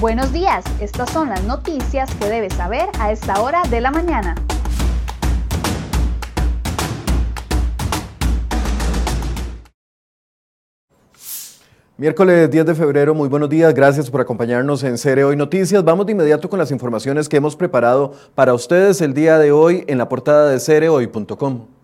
Buenos días, estas son las noticias que debes saber a esta hora de la mañana. Miércoles 10 de febrero, muy buenos días, gracias por acompañarnos en Cere Hoy Noticias. Vamos de inmediato con las informaciones que hemos preparado para ustedes el día de hoy en la portada de cerehoy.com.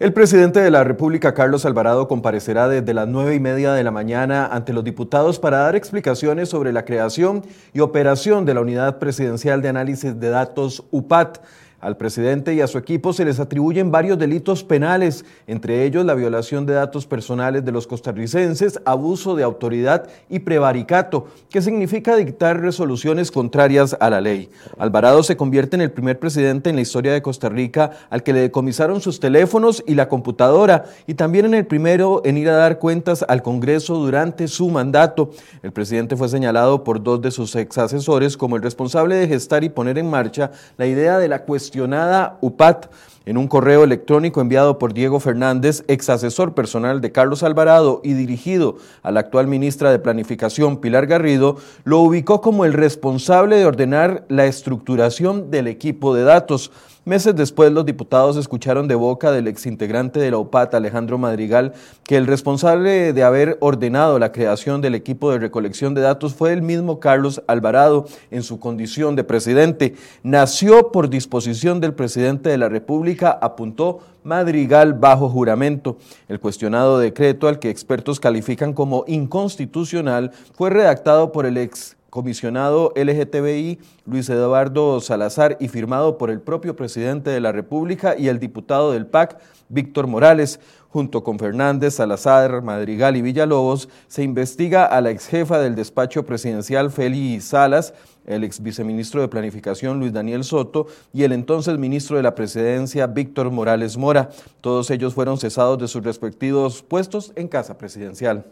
El presidente de la República, Carlos Alvarado, comparecerá desde las nueve y media de la mañana ante los diputados para dar explicaciones sobre la creación y operación de la Unidad Presidencial de Análisis de Datos UPAT. Al presidente y a su equipo se les atribuyen varios delitos penales, entre ellos la violación de datos personales de los costarricenses, abuso de autoridad y prevaricato, que significa dictar resoluciones contrarias a la ley. Alvarado se convierte en el primer presidente en la historia de Costa Rica al que le decomisaron sus teléfonos y la computadora, y también en el primero en ir a dar cuentas al Congreso durante su mandato. El presidente fue señalado por dos de sus ex asesores como el responsable de gestar y poner en marcha la idea de la cuestión UPAT en un correo electrónico enviado por Diego Fernández, ex asesor personal de Carlos Alvarado y dirigido a la actual ministra de Planificación, Pilar Garrido, lo ubicó como el responsable de ordenar la estructuración del equipo de datos. Meses después, los diputados escucharon de boca del exintegrante de la OPAT, Alejandro Madrigal, que el responsable de haber ordenado la creación del equipo de recolección de datos fue el mismo Carlos Alvarado en su condición de presidente. Nació por disposición del presidente de la República, apuntó Madrigal bajo juramento. El cuestionado decreto, al que expertos califican como inconstitucional, fue redactado por el ex comisionado LGTBI Luis Eduardo Salazar y firmado por el propio presidente de la República y el diputado del PAC, Víctor Morales. Junto con Fernández, Salazar, Madrigal y Villalobos, se investiga a la ex jefa del despacho presidencial Félix Salas, el ex viceministro de Planificación Luis Daniel Soto y el entonces ministro de la Presidencia Víctor Morales Mora. Todos ellos fueron cesados de sus respectivos puestos en Casa Presidencial.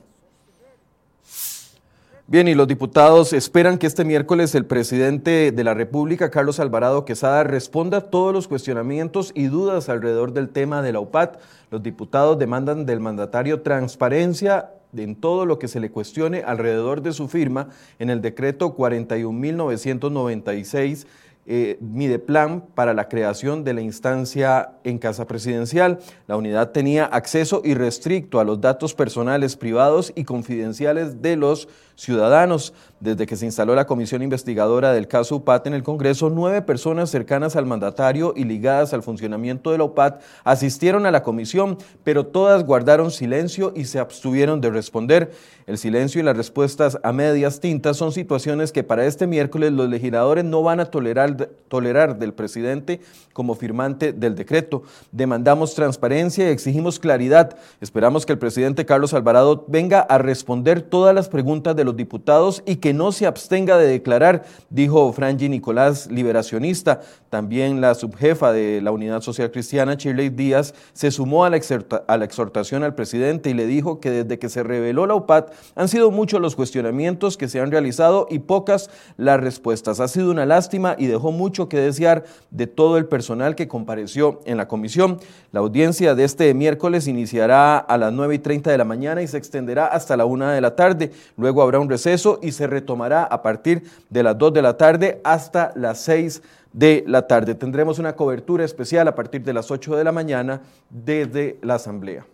Bien, y los diputados esperan que este miércoles el presidente de la República, Carlos Alvarado Quesada, responda a todos los cuestionamientos y dudas alrededor del tema de la UPAT. Los diputados demandan del mandatario transparencia en todo lo que se le cuestione alrededor de su firma en el decreto 41.996 eh, Mideplan para la creación de la instancia en Casa Presidencial. La unidad tenía acceso irrestricto a los datos personales privados y confidenciales de los ciudadanos. Desde que se instaló la comisión investigadora del caso UPAT en el Congreso, nueve personas cercanas al mandatario y ligadas al funcionamiento de la UPAT asistieron a la comisión, pero todas guardaron silencio y se abstuvieron de responder. El silencio y las respuestas a medias tintas son situaciones que para este miércoles los legisladores no van a tolerar, tolerar del presidente como firmante del decreto. Demandamos transparencia y exigimos claridad. Esperamos que el presidente Carlos Alvarado venga a responder todas las preguntas de los diputados y que no se abstenga de declarar, dijo Franji Nicolás, liberacionista. También la subjefa de la Unidad Social Cristiana, Shirley Díaz, se sumó a la, a la exhortación al presidente y le dijo que desde que se reveló la UPAT han sido muchos los cuestionamientos que se han realizado y pocas las respuestas. Ha sido una lástima y dejó mucho que desear de todo el personal que compareció en la comisión. La audiencia de este miércoles iniciará a las 9 y 30 de la mañana y se extenderá hasta la 1 de la tarde. Luego habrá un receso y se retomará a partir de las 2 de la tarde hasta las 6 de la tarde. Tendremos una cobertura especial a partir de las 8 de la mañana desde la Asamblea.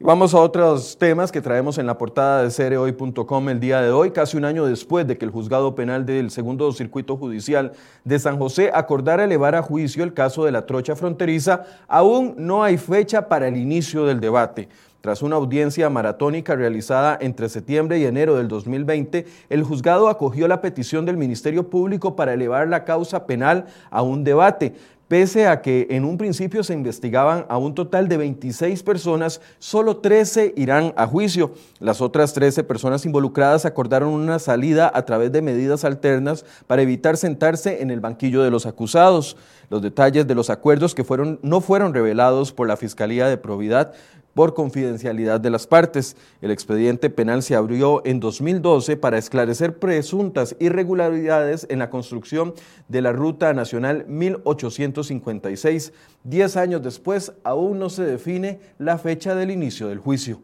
Vamos a otros temas que traemos en la portada de cereoy.com el día de hoy, casi un año después de que el juzgado penal del segundo circuito judicial de San José acordara elevar a juicio el caso de la trocha fronteriza, aún no hay fecha para el inicio del debate. Tras una audiencia maratónica realizada entre septiembre y enero del 2020, el juzgado acogió la petición del Ministerio Público para elevar la causa penal a un debate. Pese a que en un principio se investigaban a un total de 26 personas, solo 13 irán a juicio. Las otras 13 personas involucradas acordaron una salida a través de medidas alternas para evitar sentarse en el banquillo de los acusados. Los detalles de los acuerdos que fueron, no fueron revelados por la Fiscalía de Probidad por confidencialidad de las partes. El expediente penal se abrió en 2012 para esclarecer presuntas irregularidades en la construcción de la Ruta Nacional 1856. Diez años después, aún no se define la fecha del inicio del juicio.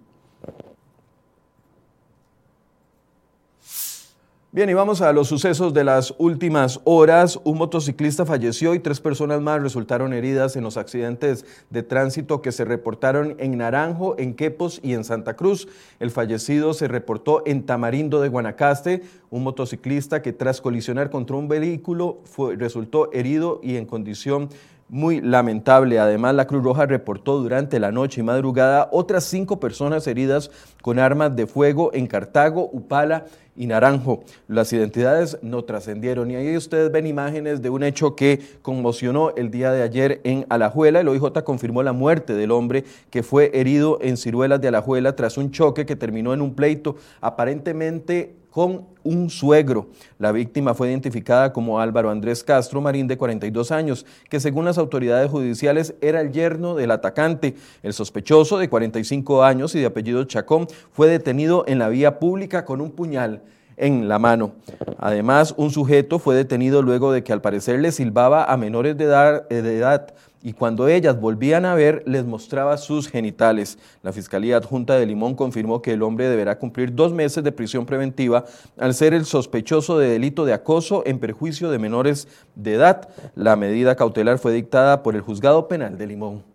Bien, y vamos a los sucesos de las últimas horas. Un motociclista falleció y tres personas más resultaron heridas en los accidentes de tránsito que se reportaron en Naranjo, en Quepos y en Santa Cruz. El fallecido se reportó en Tamarindo de Guanacaste, un motociclista que tras colisionar contra un vehículo resultó herido y en condición muy lamentable. Además, la Cruz Roja reportó durante la noche y madrugada otras cinco personas heridas con armas de fuego en Cartago, Upala y Naranjo. Las identidades no trascendieron y ahí ustedes ven imágenes de un hecho que conmocionó el día de ayer en Alajuela. El OIJ confirmó la muerte del hombre que fue herido en Ciruelas de Alajuela tras un choque que terminó en un pleito aparentemente con un suegro. La víctima fue identificada como Álvaro Andrés Castro Marín, de 42 años, que según las autoridades judiciales era el yerno del atacante. El sospechoso, de 45 años y de apellido Chacón, fue detenido en la vía pública con un puñal en la mano. Además, un sujeto fue detenido luego de que al parecer le silbaba a menores de edad, de edad y cuando ellas volvían a ver les mostraba sus genitales. La Fiscalía Adjunta de Limón confirmó que el hombre deberá cumplir dos meses de prisión preventiva al ser el sospechoso de delito de acoso en perjuicio de menores de edad. La medida cautelar fue dictada por el Juzgado Penal de Limón.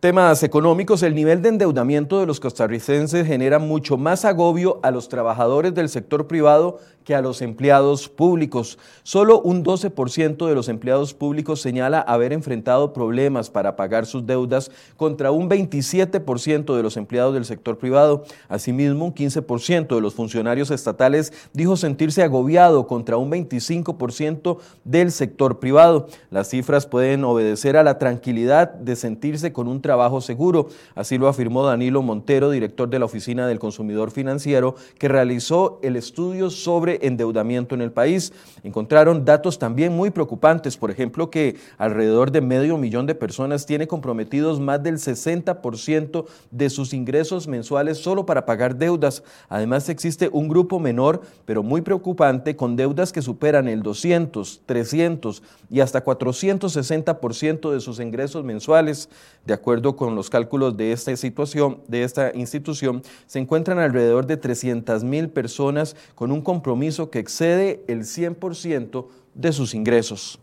Temas económicos, el nivel de endeudamiento de los costarricenses genera mucho más agobio a los trabajadores del sector privado que a los empleados públicos. Solo un 12% de los empleados públicos señala haber enfrentado problemas para pagar sus deudas contra un 27% de los empleados del sector privado. Asimismo, un 15% de los funcionarios estatales dijo sentirse agobiado contra un 25% del sector privado. Las cifras pueden obedecer a la tranquilidad de sentirse con un trabajo seguro. Así lo afirmó Danilo Montero, director de la Oficina del Consumidor Financiero, que realizó el estudio sobre endeudamiento en el país. Encontraron datos también muy preocupantes, por ejemplo, que alrededor de medio millón de personas tiene comprometidos más del 60% de sus ingresos mensuales solo para pagar deudas. Además, existe un grupo menor, pero muy preocupante, con deudas que superan el 200, 300 y hasta 460% de sus ingresos mensuales. De acuerdo con los cálculos de esta situación, de esta institución, se encuentran alrededor de 300 mil personas con un compromiso que excede el 100% de sus ingresos.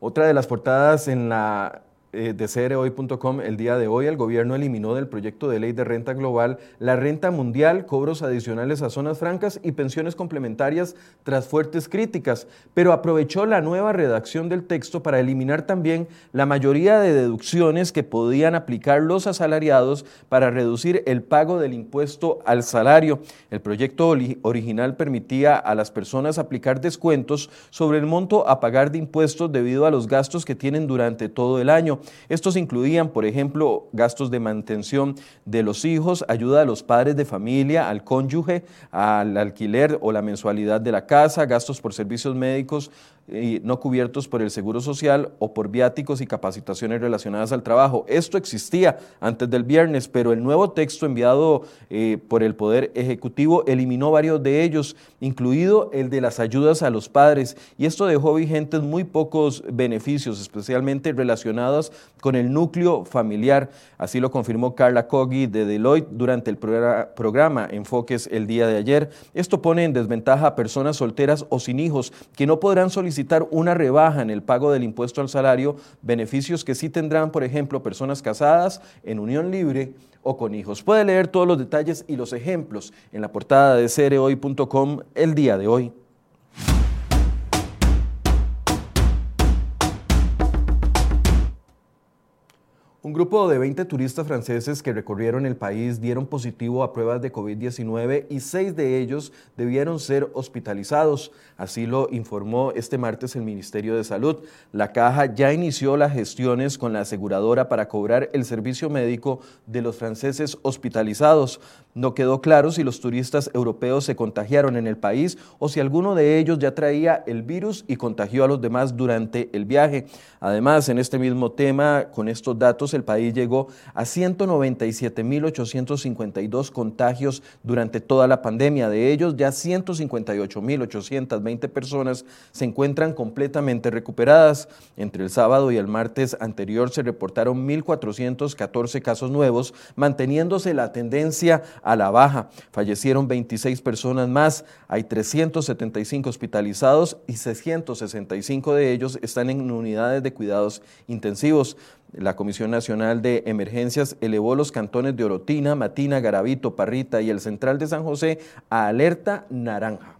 Otra de las portadas en la eh, de CROI.com el día de hoy, el gobierno eliminó del proyecto de ley de renta global la renta mundial, cobros adicionales a zonas francas y pensiones complementarias tras fuertes críticas, pero aprovechó la nueva redacción del texto para eliminar también la mayoría de deducciones que podían aplicar los asalariados para reducir el pago del impuesto al salario. El proyecto original permitía a las personas aplicar descuentos sobre el monto a pagar de impuestos debido a los gastos que tienen durante todo el año. Estos incluían, por ejemplo, gastos de mantención de los hijos, ayuda a los padres de familia, al cónyuge, al alquiler o la mensualidad de la casa, gastos por servicios médicos, no cubiertos por el Seguro Social o por viáticos y capacitaciones relacionadas al trabajo. Esto existía antes del viernes, pero el nuevo texto enviado eh, por el Poder Ejecutivo eliminó varios de ellos, incluido el de las ayudas a los padres, y esto dejó vigentes muy pocos beneficios, especialmente relacionados con el núcleo familiar. Así lo confirmó Carla Coggi de Deloitte durante el programa Enfoques el día de ayer. Esto pone en desventaja a personas solteras o sin hijos que no podrán solicitar una rebaja en el pago del impuesto al salario, beneficios que sí tendrán, por ejemplo, personas casadas en unión libre o con hijos. Puede leer todos los detalles y los ejemplos en la portada de cereoy.com el día de hoy. Un grupo de 20 turistas franceses que recorrieron el país dieron positivo a pruebas de COVID-19 y seis de ellos debieron ser hospitalizados. Así lo informó este martes el Ministerio de Salud. La caja ya inició las gestiones con la aseguradora para cobrar el servicio médico de los franceses hospitalizados. No quedó claro si los turistas europeos se contagiaron en el país o si alguno de ellos ya traía el virus y contagió a los demás durante el viaje. Además, en este mismo tema, con estos datos, el país llegó a 197.852 contagios durante toda la pandemia. De ellos, ya 158.820 personas se encuentran completamente recuperadas. Entre el sábado y el martes anterior se reportaron 1.414 casos nuevos, manteniéndose la tendencia a la baja. Fallecieron 26 personas más, hay 375 hospitalizados y 665 de ellos están en unidades de cuidados intensivos. La Comisión Nacional de Emergencias elevó los cantones de Orotina, Matina, Garavito, Parrita y el Central de San José a alerta naranja.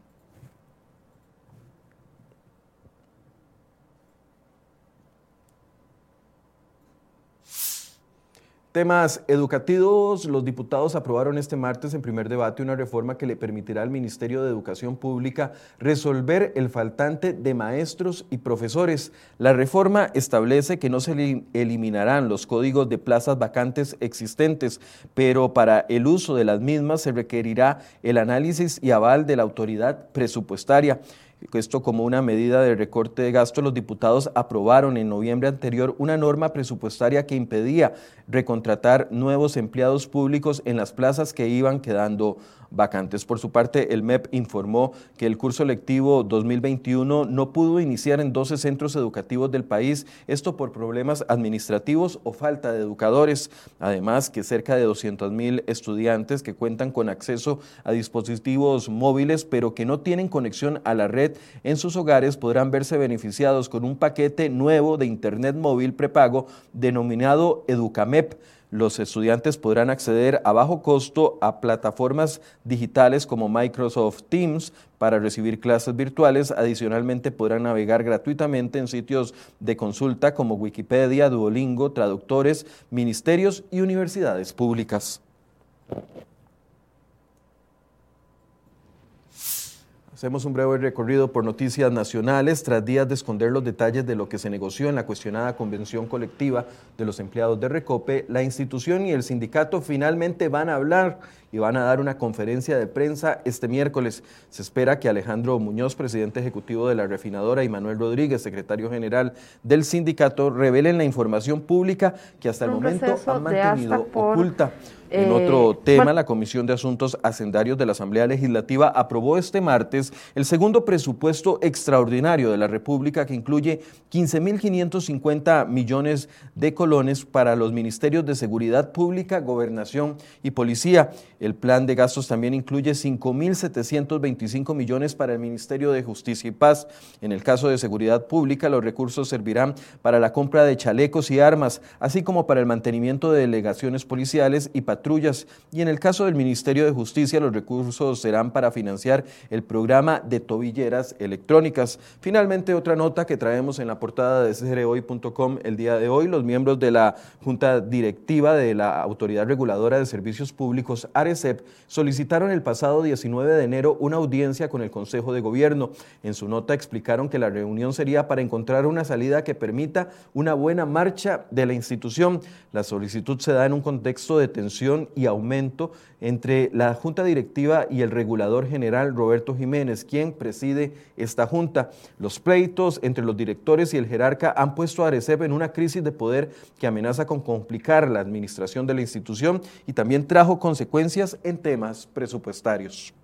Temas educativos, los diputados aprobaron este martes en primer debate una reforma que le permitirá al Ministerio de Educación Pública resolver el faltante de maestros y profesores. La reforma establece que no se eliminarán los códigos de plazas vacantes existentes, pero para el uso de las mismas se requerirá el análisis y aval de la autoridad presupuestaria. Esto como una medida de recorte de gasto, los diputados aprobaron en noviembre anterior una norma presupuestaria que impedía recontratar nuevos empleados públicos en las plazas que iban quedando vacantes. Por su parte, el MEP informó que el curso lectivo 2021 no pudo iniciar en 12 centros educativos del país, esto por problemas administrativos o falta de educadores. Además, que cerca de 200 mil estudiantes que cuentan con acceso a dispositivos móviles, pero que no tienen conexión a la red en sus hogares, podrán verse beneficiados con un paquete nuevo de Internet móvil prepago denominado EducaMEP. Los estudiantes podrán acceder a bajo costo a plataformas digitales como Microsoft Teams para recibir clases virtuales. Adicionalmente podrán navegar gratuitamente en sitios de consulta como Wikipedia, Duolingo, traductores, ministerios y universidades públicas. Hacemos un breve recorrido por noticias nacionales tras días de esconder los detalles de lo que se negoció en la cuestionada convención colectiva de los empleados de Recope. La institución y el sindicato finalmente van a hablar y van a dar una conferencia de prensa este miércoles. Se espera que Alejandro Muñoz, presidente ejecutivo de la refinadora, y Manuel Rodríguez, secretario general del sindicato, revelen la información pública que hasta el momento han mantenido oculta. En eh, otro tema, la Comisión de Asuntos Hacendarios de la Asamblea Legislativa aprobó este martes el segundo presupuesto extraordinario de la República que incluye 15.550 millones de colones para los ministerios de Seguridad Pública, Gobernación y Policía. El plan de gastos también incluye 5.725 millones para el Ministerio de Justicia y Paz. En el caso de Seguridad Pública, los recursos servirán para la compra de chalecos y armas, así como para el mantenimiento de delegaciones policiales y patrullas. Y en el caso del Ministerio de Justicia, los recursos serán para financiar el programa de tobilleras electrónicas. Finalmente, otra nota que traemos en la portada de CREOI.com el día de hoy, los miembros de la Junta Directiva de la Autoridad Reguladora de Servicios Públicos, ARECEP, solicitaron el pasado 19 de enero una audiencia con el Consejo de Gobierno. En su nota explicaron que la reunión sería para encontrar una salida que permita una buena marcha de la institución. La solicitud se da en un contexto de tensión y aumento entre la Junta Directiva y el regulador general Roberto Jiménez, quien preside esta Junta. Los pleitos entre los directores y el jerarca han puesto a Arecep en una crisis de poder que amenaza con complicar la administración de la institución y también trajo consecuencias en temas presupuestarios.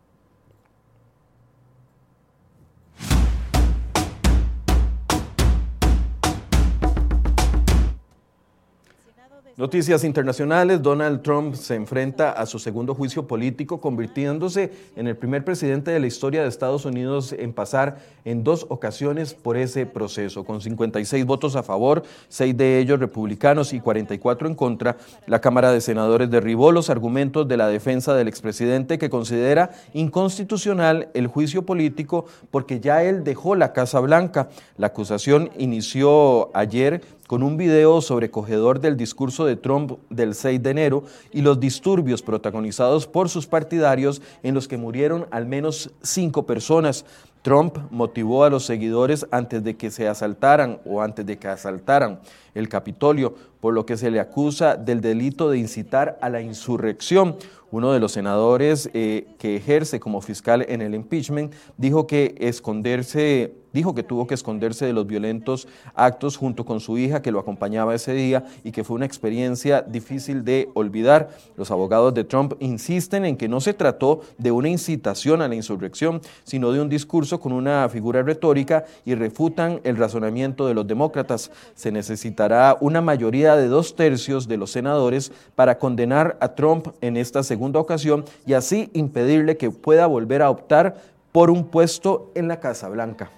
Noticias internacionales, Donald Trump se enfrenta a su segundo juicio político, convirtiéndose en el primer presidente de la historia de Estados Unidos en pasar en dos ocasiones por ese proceso. Con 56 votos a favor, seis de ellos republicanos y 44 en contra, la Cámara de Senadores derribó los argumentos de la defensa del expresidente que considera inconstitucional el juicio político porque ya él dejó la Casa Blanca. La acusación inició ayer con un video sobrecogedor del discurso de Trump del 6 de enero y los disturbios protagonizados por sus partidarios en los que murieron al menos cinco personas. Trump motivó a los seguidores antes de que se asaltaran o antes de que asaltaran el Capitolio, por lo que se le acusa del delito de incitar a la insurrección. Uno de los senadores eh, que ejerce como fiscal en el impeachment dijo que esconderse dijo que tuvo que esconderse de los violentos actos junto con su hija que lo acompañaba ese día y que fue una experiencia difícil de olvidar. Los abogados de Trump insisten en que no se trató de una incitación a la insurrección, sino de un discurso con una figura retórica y refutan el razonamiento de los demócratas. Se necesitará una mayoría de dos tercios de los senadores para condenar a Trump en esta segunda ocasión y así impedirle que pueda volver a optar por un puesto en la Casa Blanca.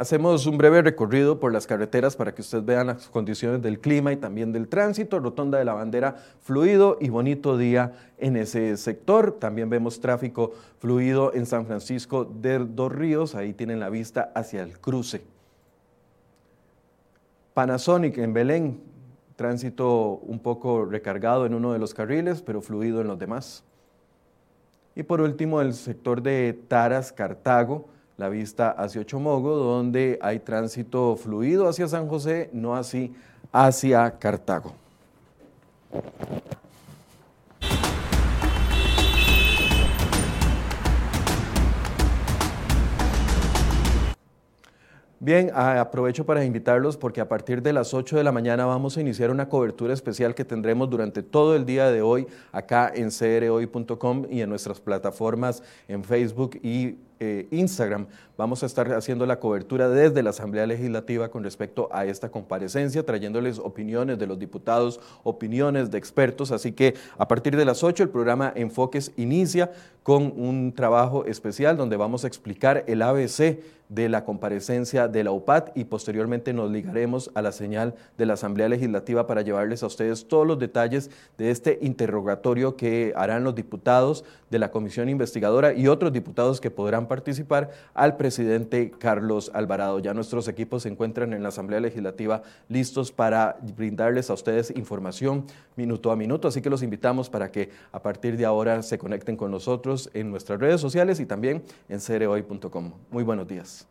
Hacemos un breve recorrido por las carreteras para que ustedes vean las condiciones del clima y también del tránsito. Rotonda de la Bandera fluido y bonito día en ese sector. También vemos tráfico fluido en San Francisco de Dos Ríos. Ahí tienen la vista hacia el cruce. Panasonic en Belén. Tránsito un poco recargado en uno de los carriles, pero fluido en los demás. Y por último, el sector de Taras, Cartago la vista hacia Ochomogo, donde hay tránsito fluido hacia San José, no así hacia Cartago. Bien, aprovecho para invitarlos porque a partir de las 8 de la mañana vamos a iniciar una cobertura especial que tendremos durante todo el día de hoy acá en crhoy.com y en nuestras plataformas en Facebook y eh, Instagram. Vamos a estar haciendo la cobertura desde la Asamblea Legislativa con respecto a esta comparecencia, trayéndoles opiniones de los diputados, opiniones de expertos. Así que a partir de las 8 el programa Enfoques inicia con un trabajo especial donde vamos a explicar el ABC de la comparecencia de la UPAT y posteriormente nos ligaremos a la señal de la Asamblea Legislativa para llevarles a ustedes todos los detalles de este interrogatorio que harán los diputados de la Comisión Investigadora y otros diputados que podrán participar al presidente Carlos Alvarado. Ya nuestros equipos se encuentran en la Asamblea Legislativa listos para brindarles a ustedes información minuto a minuto, así que los invitamos para que a partir de ahora se conecten con nosotros en nuestras redes sociales y también en cereoy.com. Muy buenos días.